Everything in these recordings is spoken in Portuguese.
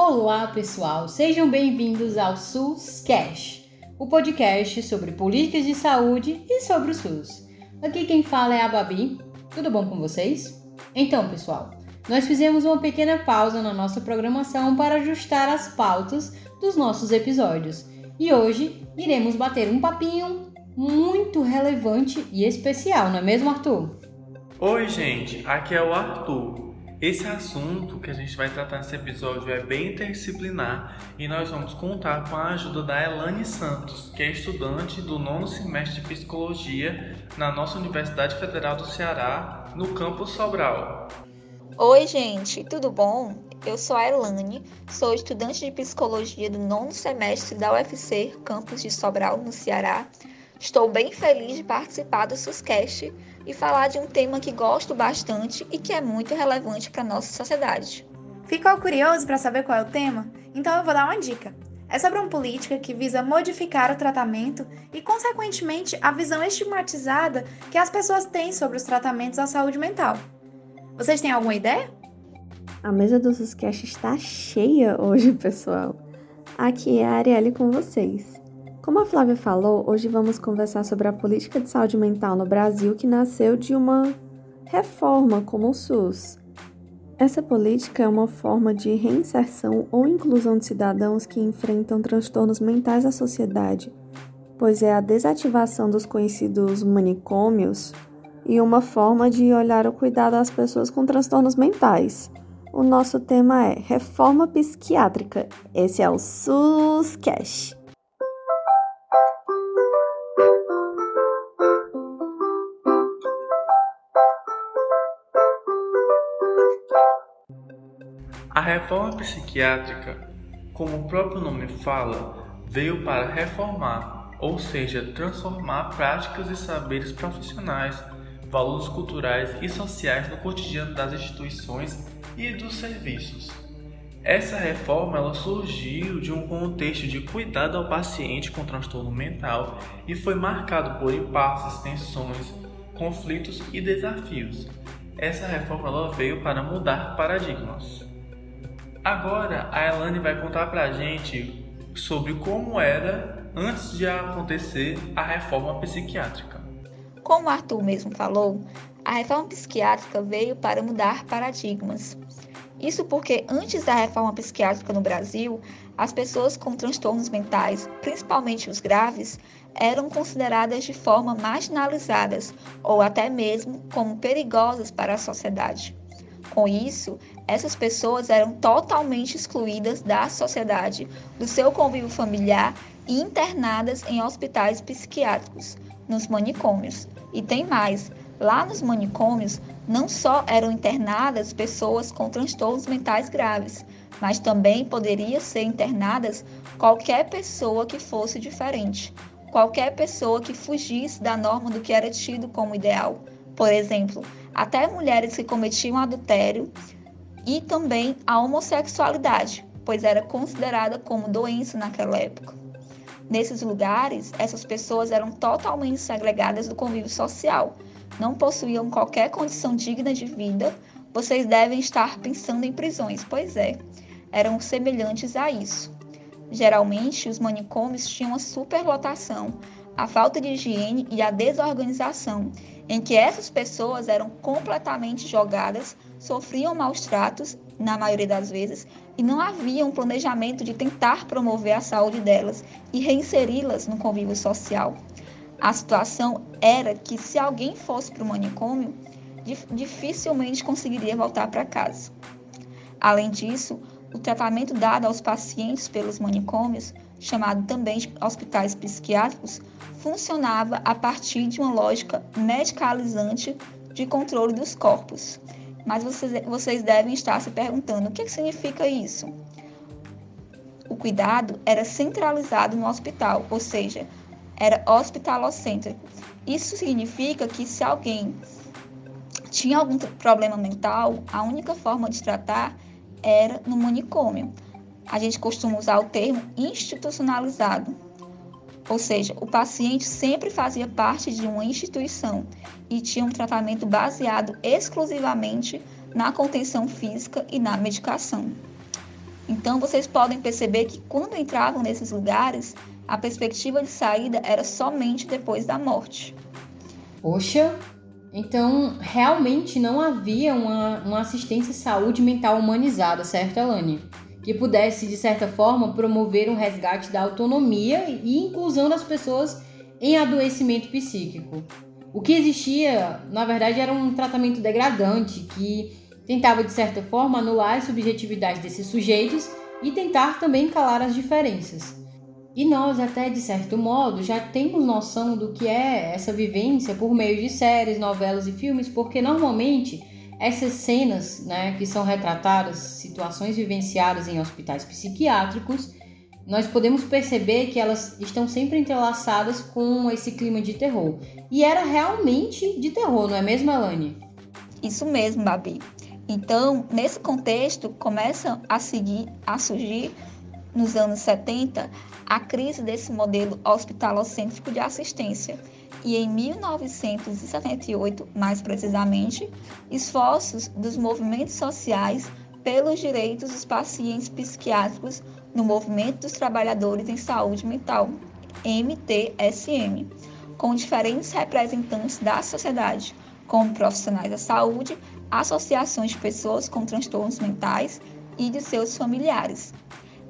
Olá, pessoal! Sejam bem-vindos ao SUS Cash, o podcast sobre políticas de saúde e sobre o SUS. Aqui quem fala é a Babi. Tudo bom com vocês? Então, pessoal, nós fizemos uma pequena pausa na nossa programação para ajustar as pautas dos nossos episódios. E hoje iremos bater um papinho muito relevante e especial, não é mesmo, Arthur? Oi, gente, aqui é o Arthur. Esse assunto que a gente vai tratar nesse episódio é bem interdisciplinar e nós vamos contar com a ajuda da Elane Santos, que é estudante do nono semestre de psicologia na nossa Universidade Federal do Ceará, no campus Sobral. Oi, gente, tudo bom? Eu sou a Elane, sou estudante de psicologia do nono semestre da UFC, campus de Sobral, no Ceará. Estou bem feliz de participar do SUSCast e falar de um tema que gosto bastante e que é muito relevante para a nossa sociedade. Ficou curioso para saber qual é o tema? Então eu vou dar uma dica. É sobre uma política que visa modificar o tratamento e, consequentemente, a visão estigmatizada que as pessoas têm sobre os tratamentos à saúde mental. Vocês têm alguma ideia? A mesa do Suscast está cheia hoje, pessoal. Aqui é a Arielle com vocês. Como a Flávia falou, hoje vamos conversar sobre a política de saúde mental no Brasil que nasceu de uma reforma como o SUS. Essa política é uma forma de reinserção ou inclusão de cidadãos que enfrentam transtornos mentais à sociedade, pois é a desativação dos conhecidos manicômios e uma forma de olhar o cuidado às pessoas com transtornos mentais. O nosso tema é Reforma Psiquiátrica. Esse é o SUS Cash. A reforma psiquiátrica, como o próprio nome fala, veio para reformar, ou seja, transformar práticas e saberes profissionais, valores culturais e sociais no cotidiano das instituições e dos serviços. Essa reforma ela surgiu de um contexto de cuidado ao paciente com transtorno mental e foi marcado por impasses, tensões, conflitos e desafios. Essa reforma ela veio para mudar paradigmas. Agora a Elane vai contar pra gente sobre como era antes de acontecer a reforma psiquiátrica. Como o Arthur mesmo falou, a reforma psiquiátrica veio para mudar paradigmas. Isso porque antes da reforma psiquiátrica no Brasil, as pessoas com transtornos mentais, principalmente os graves, eram consideradas de forma marginalizadas ou até mesmo como perigosas para a sociedade. Com isso, essas pessoas eram totalmente excluídas da sociedade, do seu convívio familiar e internadas em hospitais psiquiátricos, nos manicômios. E tem mais: lá nos manicômios não só eram internadas pessoas com transtornos mentais graves, mas também poderia ser internadas qualquer pessoa que fosse diferente, qualquer pessoa que fugisse da norma do que era tido como ideal. Por exemplo, até mulheres que cometiam adultério e também a homossexualidade, pois era considerada como doença naquela época. Nesses lugares, essas pessoas eram totalmente segregadas do convívio social, não possuíam qualquer condição digna de vida. Vocês devem estar pensando em prisões, pois é, eram semelhantes a isso. Geralmente, os manicômios tinham uma superlotação, a falta de higiene e a desorganização, em que essas pessoas eram completamente jogadas, sofriam maus tratos, na maioria das vezes, e não havia um planejamento de tentar promover a saúde delas e reinseri-las no convívio social. A situação era que se alguém fosse para o manicômio, dificilmente conseguiria voltar para casa. Além disso, o tratamento dado aos pacientes pelos manicômios, chamado também de hospitais psiquiátricos, funcionava a partir de uma lógica medicalizante de controle dos corpos. Mas vocês, vocês devem estar se perguntando o que significa isso? O cuidado era centralizado no hospital, ou seja, era hospitalocêntrico. Isso significa que se alguém tinha algum problema mental, a única forma de tratar era no manicômio. A gente costuma usar o termo institucionalizado, ou seja, o paciente sempre fazia parte de uma instituição e tinha um tratamento baseado exclusivamente na contenção física e na medicação. Então vocês podem perceber que quando entravam nesses lugares, a perspectiva de saída era somente depois da morte. Poxa, então realmente não havia uma, uma assistência saúde mental humanizada, certo, Elane? Que pudesse, de certa forma, promover um resgate da autonomia e inclusão das pessoas em adoecimento psíquico. O que existia, na verdade, era um tratamento degradante que tentava, de certa forma, anular a subjetividade desses sujeitos e tentar também calar as diferenças. E nós, até de certo modo, já temos noção do que é essa vivência por meio de séries, novelas e filmes, porque normalmente essas cenas, né, que são retratadas, situações vivenciadas em hospitais psiquiátricos, nós podemos perceber que elas estão sempre entrelaçadas com esse clima de terror. E era realmente de terror, não é mesmo, Alane? Isso mesmo, Babi. Então, nesse contexto, começa a seguir a surgir nos anos 70 a crise desse modelo hospitalocêntrico de assistência. E em 1978, mais precisamente, esforços dos movimentos sociais pelos direitos dos pacientes psiquiátricos no Movimento dos Trabalhadores em Saúde Mental, MTSM, com diferentes representantes da sociedade, como profissionais da saúde, associações de pessoas com transtornos mentais e de seus familiares.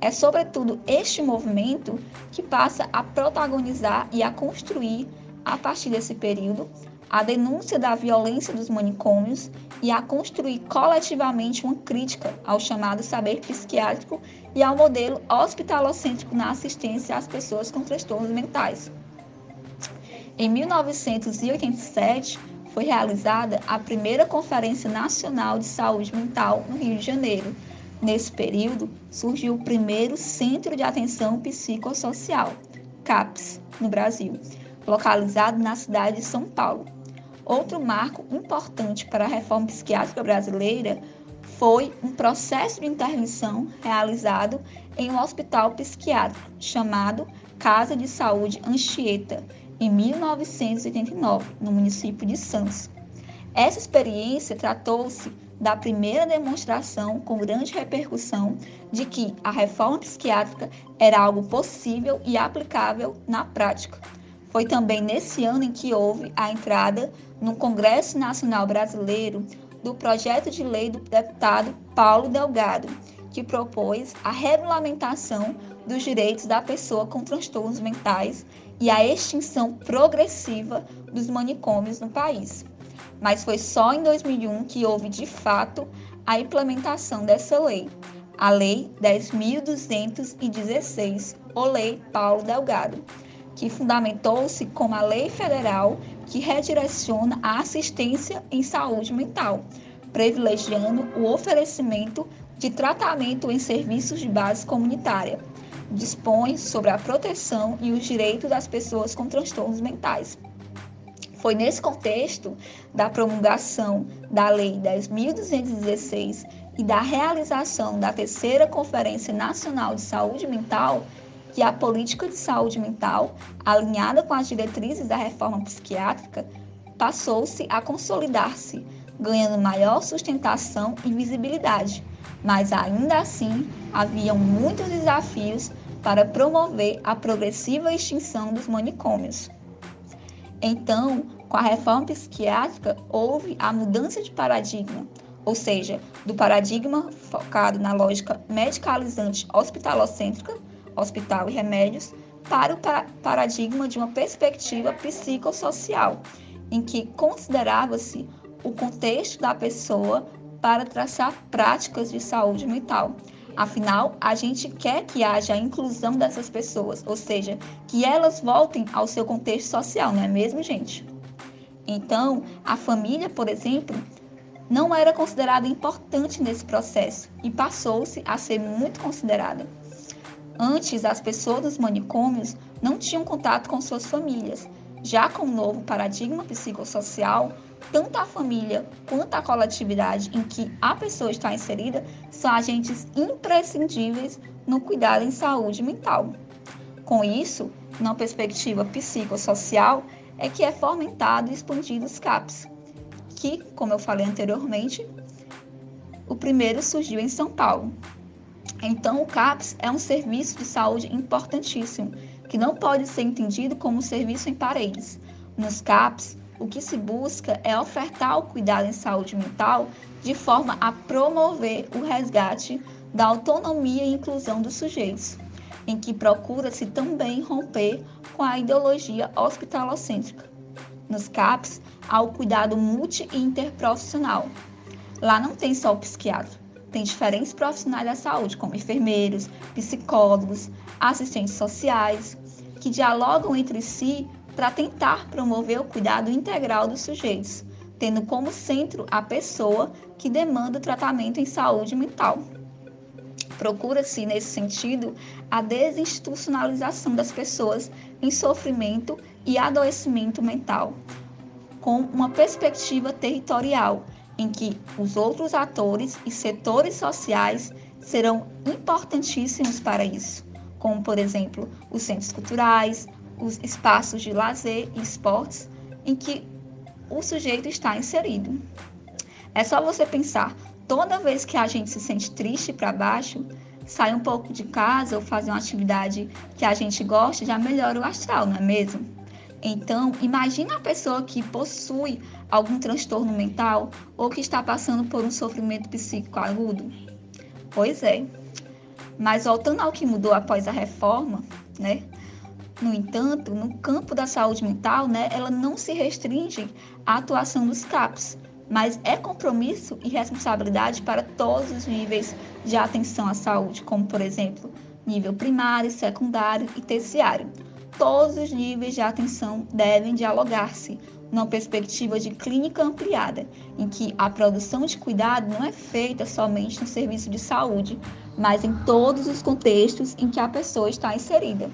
É sobretudo este movimento que passa a protagonizar e a construir, a partir desse período, a denúncia da violência dos manicômios e a construir coletivamente uma crítica ao chamado saber psiquiátrico e ao modelo hospitalocêntrico na assistência às pessoas com transtornos mentais. Em 1987, foi realizada a primeira Conferência Nacional de Saúde Mental no Rio de Janeiro. Nesse período, surgiu o primeiro Centro de Atenção Psicossocial, CAPS, no Brasil, localizado na cidade de São Paulo. Outro marco importante para a reforma psiquiátrica brasileira foi um processo de intervenção realizado em um hospital psiquiátrico chamado Casa de Saúde Anchieta, em 1989, no município de Santos. Essa experiência tratou-se da primeira demonstração com grande repercussão de que a reforma psiquiátrica era algo possível e aplicável na prática. Foi também nesse ano em que houve a entrada no Congresso Nacional Brasileiro do projeto de lei do deputado Paulo Delgado, que propôs a regulamentação dos direitos da pessoa com transtornos mentais e a extinção progressiva dos manicômios no país. Mas foi só em 2001 que houve de fato a implementação dessa lei, a Lei 10.216, ou Lei Paulo Delgado, que fundamentou-se como a lei federal que redireciona a assistência em saúde mental, privilegiando o oferecimento de tratamento em serviços de base comunitária, dispõe sobre a proteção e os direitos das pessoas com transtornos mentais. Foi nesse contexto da promulgação da Lei 10.216 e da realização da terceira Conferência Nacional de Saúde Mental que a política de saúde mental, alinhada com as diretrizes da reforma psiquiátrica, passou-se a consolidar-se, ganhando maior sustentação e visibilidade, mas ainda assim haviam muitos desafios para promover a progressiva extinção dos manicômios. Então, com a reforma psiquiátrica, houve a mudança de paradigma, ou seja, do paradigma focado na lógica medicalizante hospitalocêntrica, hospital e remédios, para o paradigma de uma perspectiva psicossocial, em que considerava-se o contexto da pessoa para traçar práticas de saúde mental. Afinal, a gente quer que haja a inclusão dessas pessoas, ou seja, que elas voltem ao seu contexto social, não é mesmo, gente? Então, a família, por exemplo, não era considerada importante nesse processo e passou-se a ser muito considerada. Antes, as pessoas dos manicômios não tinham contato com suas famílias. Já com o novo paradigma psicossocial, tanto a família quanto a coletividade em que a pessoa está inserida são agentes imprescindíveis no cuidado em saúde mental. Com isso, na perspectiva psicossocial, é que é fomentado e expandido os CAPs, que, como eu falei anteriormente, o primeiro surgiu em São Paulo. Então, o CAPS é um serviço de saúde importantíssimo, que não pode ser entendido como um serviço em paredes. Nos CAPS, o que se busca é ofertar o cuidado em saúde mental de forma a promover o resgate da autonomia e inclusão dos sujeitos, em que procura-se também romper com a ideologia hospitalocêntrica. Nos CAPs, há o cuidado multi e interprofissional. Lá não tem só o psiquiatra, tem diferentes profissionais da saúde, como enfermeiros, psicólogos, assistentes sociais, que dialogam entre si para tentar promover o cuidado integral dos sujeitos, tendo como centro a pessoa que demanda tratamento em saúde mental. Procura-se, nesse sentido, a desinstitucionalização das pessoas em sofrimento e adoecimento mental, com uma perspectiva territorial, em que os outros atores e setores sociais serão importantíssimos para isso, como, por exemplo, os centros culturais, os espaços de lazer e esportes em que o sujeito está inserido. É só você pensar, toda vez que a gente se sente triste para baixo, sair um pouco de casa ou fazer uma atividade que a gente gosta já melhora o astral, não é mesmo? Então, imagina a pessoa que possui algum transtorno mental ou que está passando por um sofrimento psíquico agudo. Pois é. Mas voltando ao que mudou após a reforma, né? No entanto, no campo da saúde mental, né, ela não se restringe à atuação dos CAPs, mas é compromisso e responsabilidade para todos os níveis de atenção à saúde, como, por exemplo, nível primário, secundário e terciário. Todos os níveis de atenção devem dialogar-se numa perspectiva de clínica ampliada, em que a produção de cuidado não é feita somente no serviço de saúde, mas em todos os contextos em que a pessoa está inserida.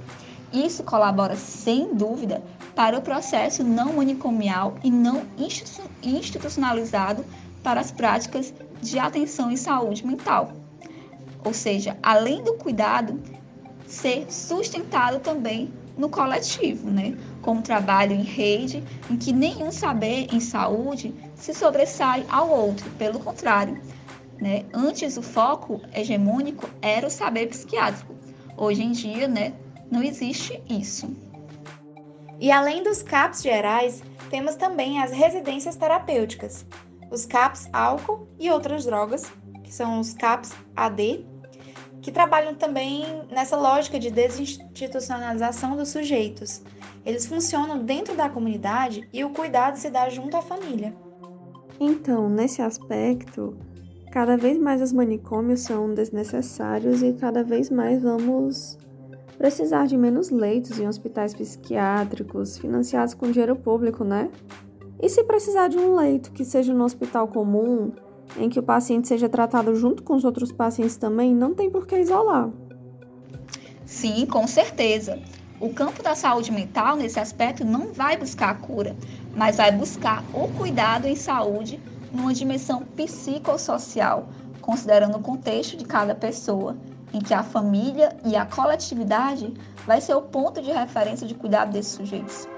Isso colabora, sem dúvida, para o processo não manicomial e não institucionalizado para as práticas de atenção em saúde mental. Ou seja, além do cuidado, ser sustentado também no coletivo, né? com um trabalho em rede, em que nenhum saber em saúde se sobressai ao outro, pelo contrário. Né? Antes, o foco hegemônico era o saber psiquiátrico. Hoje em dia, né, não existe isso. E além dos CAPs gerais, temos também as residências terapêuticas, os CAPs álcool e outras drogas, que são os CAPs AD, que trabalham também nessa lógica de desinstitucionalização dos sujeitos. Eles funcionam dentro da comunidade e o cuidado se dá junto à família. Então, nesse aspecto, cada vez mais os manicômios são desnecessários e cada vez mais vamos precisar de menos leitos em hospitais psiquiátricos financiados com dinheiro público, né? E se precisar de um leito que seja no hospital comum, em que o paciente seja tratado junto com os outros pacientes também, não tem por que isolar. Sim, com certeza. O campo da saúde mental, nesse aspecto, não vai buscar a cura, mas vai buscar o cuidado em saúde numa dimensão psicossocial, considerando o contexto de cada pessoa em que a família e a coletividade vai ser o ponto de referência de cuidado desses sujeitos.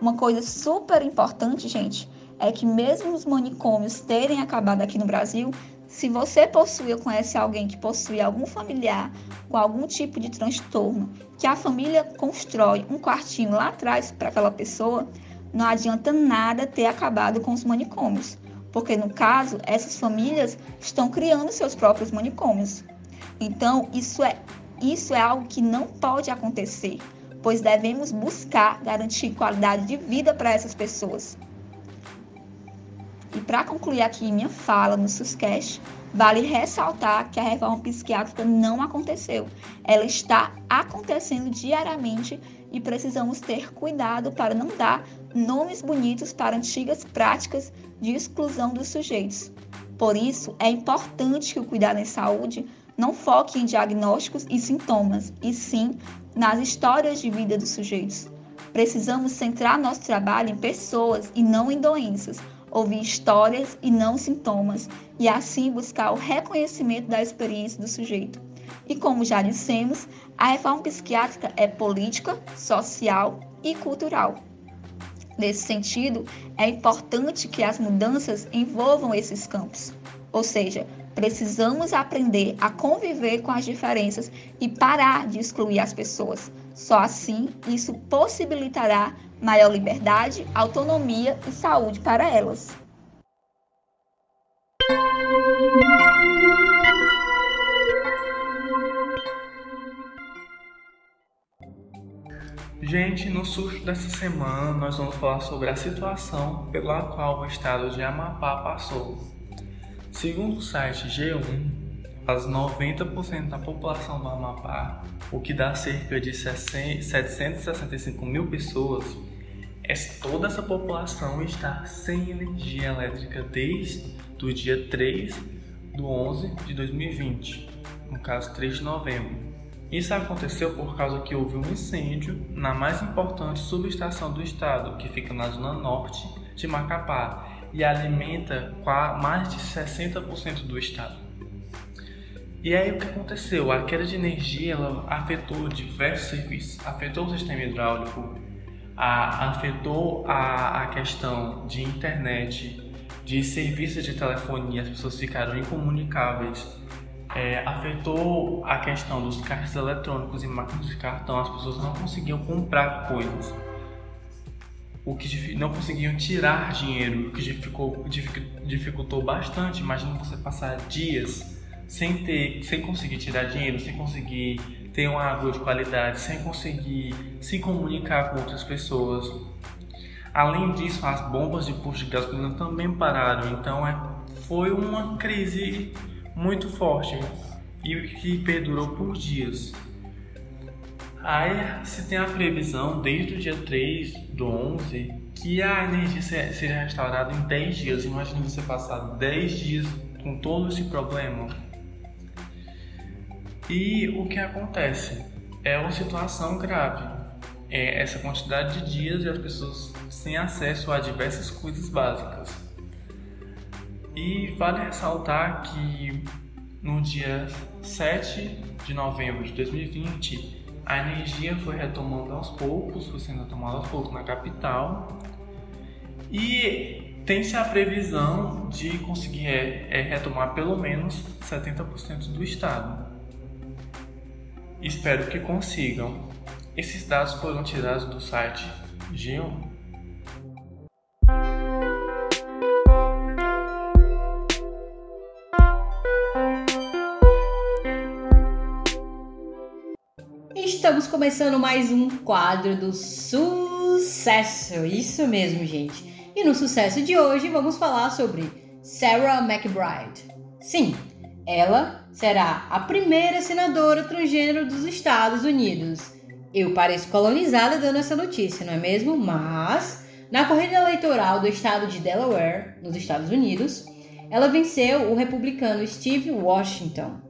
Uma coisa super importante, gente, é que mesmo os manicômios terem acabado aqui no Brasil, se você possui ou conhece alguém que possui algum familiar com algum tipo de transtorno, que a família constrói um quartinho lá atrás para aquela pessoa, não adianta nada ter acabado com os manicômios, porque no caso, essas famílias estão criando seus próprios manicômios. Então, isso é, isso é algo que não pode acontecer, pois devemos buscar garantir qualidade de vida para essas pessoas. E para concluir aqui minha fala no SUSCast, vale ressaltar que a reforma psiquiátrica não aconteceu. Ela está acontecendo diariamente e precisamos ter cuidado para não dar nomes bonitos para antigas práticas de exclusão dos sujeitos. Por isso, é importante que o cuidado em saúde não foque em diagnósticos e sintomas, e sim nas histórias de vida dos sujeitos. Precisamos centrar nosso trabalho em pessoas e não em doenças, ouvir histórias e não sintomas, e assim buscar o reconhecimento da experiência do sujeito. E como já dissemos, a reforma psiquiátrica é política, social e cultural. Nesse sentido, é importante que as mudanças envolvam esses campos, ou seja, Precisamos aprender a conviver com as diferenças e parar de excluir as pessoas. Só assim isso possibilitará maior liberdade, autonomia e saúde para elas. Gente, no surto dessa semana nós vamos falar sobre a situação pela qual o estado de Amapá passou. Segundo o site G1, as 90% da população do Amapá, o que dá cerca de 765 mil pessoas, é toda essa população está sem energia elétrica desde o dia 3 do 11 de 2020, no caso 3 de novembro. Isso aconteceu por causa que houve um incêndio na mais importante subestação do estado, que fica na zona norte de Macapá e alimenta mais de 60% do estado. E aí o que aconteceu? A queda de energia ela afetou diversos serviços, afetou o sistema hidráulico, a, afetou a, a questão de internet, de serviços de telefonia, as pessoas ficaram incomunicáveis é, afetou a questão dos caixas eletrônicos e máquinas de cartão. As pessoas não conseguiam comprar coisas, o que não conseguiam tirar dinheiro, o que dificultou, dificultou bastante. Imagina você passar dias sem ter, sem conseguir tirar dinheiro, sem conseguir ter uma água de qualidade, sem conseguir se comunicar com outras pessoas. Além disso, as bombas de posto de gasolina também pararam. Então, é, foi uma crise muito forte e que perdurou por dias. Aí se tem a previsão desde o dia 3 do 11 que a energia seja restaurada em 10 dias. Imagina você passar 10 dias com todo esse problema. E o que acontece? É uma situação grave. É essa quantidade de dias e as pessoas sem acesso a diversas coisas básicas. E vale ressaltar que no dia 7 de novembro de 2020, a energia foi retomando aos poucos, foi sendo retomada aos poucos na capital. E tem-se a previsão de conseguir é, é retomar pelo menos 70% do estado. Espero que consigam. Esses dados foram tirados do site G1. Estamos começando mais um quadro do sucesso. Isso mesmo, gente. E no sucesso de hoje vamos falar sobre Sarah McBride. Sim, ela será a primeira senadora transgênero dos Estados Unidos. Eu pareço colonizada dando essa notícia, não é mesmo? Mas na corrida eleitoral do estado de Delaware, nos Estados Unidos, ela venceu o republicano Steve Washington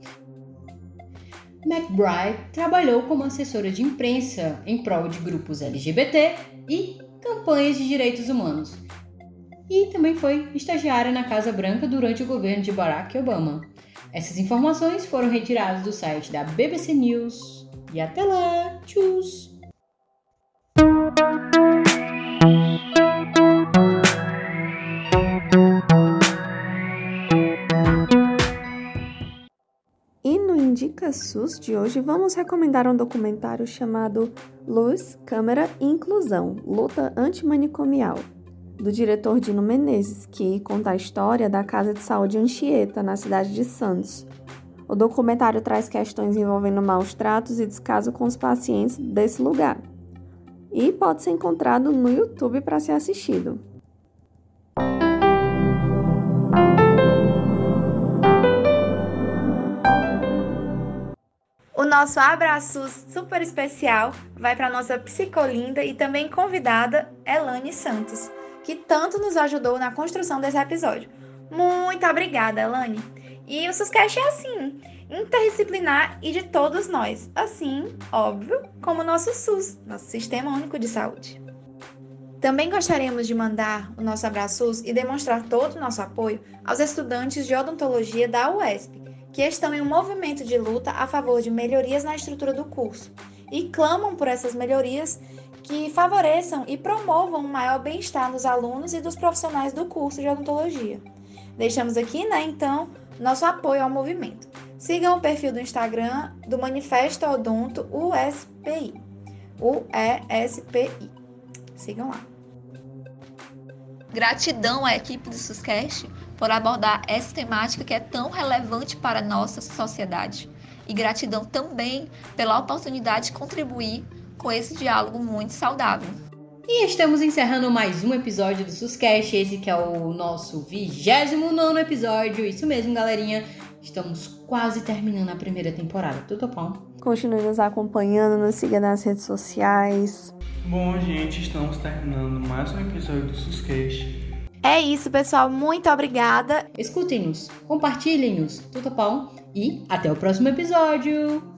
McBride trabalhou como assessora de imprensa em prol de grupos LGBT e campanhas de direitos humanos. E também foi estagiária na Casa Branca durante o governo de Barack Obama. Essas informações foram retiradas do site da BBC News. E até lá! Tchau! Dica SUS de hoje, vamos recomendar um documentário chamado Luz, Câmera e Inclusão Luta Antimanicomial, do diretor Dino Menezes, que conta a história da Casa de Saúde Anchieta, na cidade de Santos. O documentário traz questões envolvendo maus tratos e descaso com os pacientes desse lugar. E pode ser encontrado no YouTube para ser assistido. nosso abraço super especial vai para nossa psicolinda e também convidada Elane Santos, que tanto nos ajudou na construção desse episódio. Muito obrigada, Elane. E o SUSCast é assim, interdisciplinar e de todos nós, assim, óbvio, como o nosso SUS, nosso Sistema Único de Saúde. Também gostaríamos de mandar o nosso abraço e demonstrar todo o nosso apoio aos estudantes de odontologia da UESP, que estão em um movimento de luta a favor de melhorias na estrutura do curso e clamam por essas melhorias que favoreçam e promovam um maior bem-estar dos alunos e dos profissionais do curso de odontologia. Deixamos aqui, né, então, nosso apoio ao movimento. Sigam o perfil do Instagram do Manifesto Odonto USPI. UESPI. Sigam lá. Gratidão à equipe do SUSCast por abordar essa temática que é tão relevante para a nossa sociedade. E gratidão também pela oportunidade de contribuir com esse diálogo muito saudável. E estamos encerrando mais um episódio do SUSCast, esse que é o nosso 29 episódio. Isso mesmo, galerinha. Estamos quase terminando a primeira temporada. Tudo bom? Continue nos acompanhando, nos siga nas redes sociais. Bom, gente, estamos terminando mais um episódio do SUSCast. É isso, pessoal. Muito obrigada. Escutem-nos, compartilhem-nos. Tudo bom? E até o próximo episódio.